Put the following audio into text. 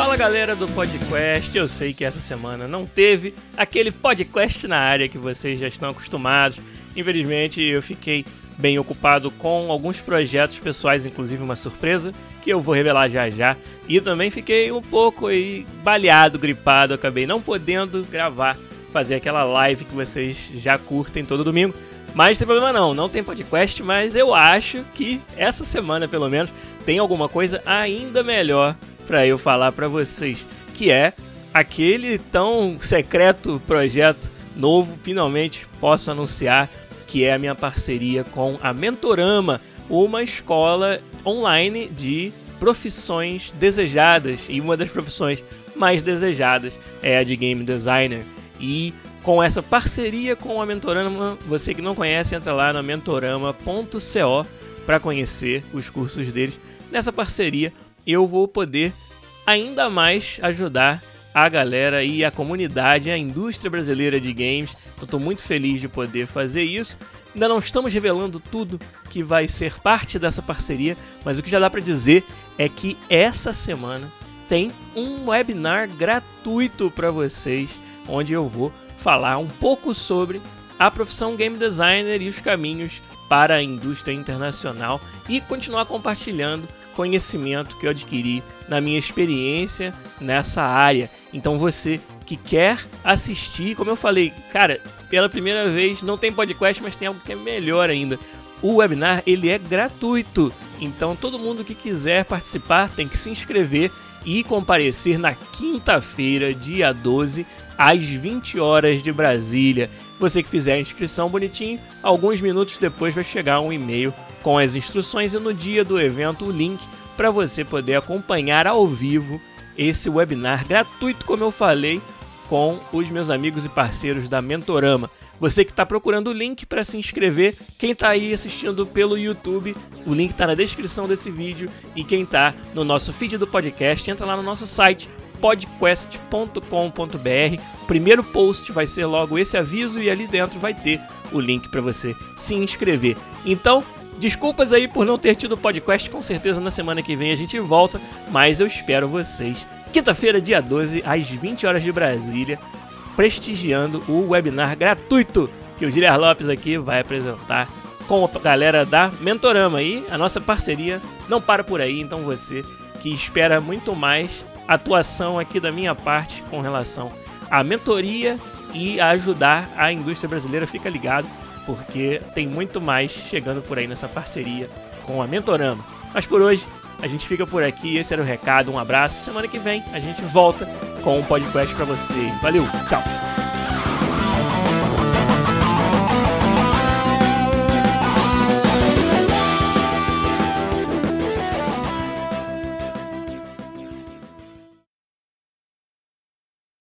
Fala galera do podcast, eu sei que essa semana não teve aquele podcast na área que vocês já estão acostumados. Infelizmente eu fiquei bem ocupado com alguns projetos pessoais, inclusive uma surpresa que eu vou revelar já já. E também fiquei um pouco aí baleado, gripado, acabei não podendo gravar, fazer aquela live que vocês já curtem todo domingo. Mas tem problema não, não tem podcast, mas eu acho que essa semana pelo menos tem alguma coisa ainda melhor para eu falar para vocês, que é aquele tão secreto projeto novo, finalmente posso anunciar que é a minha parceria com a Mentorama, uma escola online de profissões desejadas e uma das profissões mais desejadas é a de game designer. E com essa parceria com a Mentorama, você que não conhece, entra lá na mentorama.co para conhecer os cursos deles. Nessa parceria, eu vou poder ainda mais ajudar a galera e a comunidade, a indústria brasileira de games. Eu estou muito feliz de poder fazer isso. Ainda não estamos revelando tudo que vai ser parte dessa parceria, mas o que já dá para dizer é que essa semana tem um webinar gratuito para vocês, onde eu vou falar um pouco sobre a profissão game designer e os caminhos para a indústria internacional e continuar compartilhando conhecimento que eu adquiri na minha experiência nessa área. Então você que quer assistir, como eu falei, cara, pela primeira vez não tem podcast, mas tem algo que é melhor ainda. O webinar ele é gratuito, então todo mundo que quiser participar tem que se inscrever e comparecer na quinta-feira, dia 12, às 20 horas de Brasília. Você que fizer a inscrição bonitinho, alguns minutos depois vai chegar um e-mail com as instruções e no dia do evento o link para você poder acompanhar ao vivo esse webinar gratuito, como eu falei, com os meus amigos e parceiros da Mentorama. Você que está procurando o link para se inscrever, quem está aí assistindo pelo YouTube, o link está na descrição desse vídeo. E quem está no nosso feed do podcast, entra lá no nosso site podquest.com.br. Primeiro post vai ser logo esse aviso e ali dentro vai ter o link para você se inscrever. Então, desculpas aí por não ter tido podcast, com certeza na semana que vem a gente volta, mas eu espero vocês quinta-feira, dia 12, às 20 horas de Brasília, prestigiando o webinar gratuito que o Giliar Lopes aqui vai apresentar com a galera da Mentorama e a nossa parceria não para por aí, então você que espera muito mais atuação aqui da minha parte com relação à mentoria e a ajudar a indústria brasileira, fica ligado, porque tem muito mais chegando por aí nessa parceria com a Mentorama. Mas por hoje a gente fica por aqui, esse era o recado, um abraço. Semana que vem a gente volta com um podcast para você. Valeu, tchau.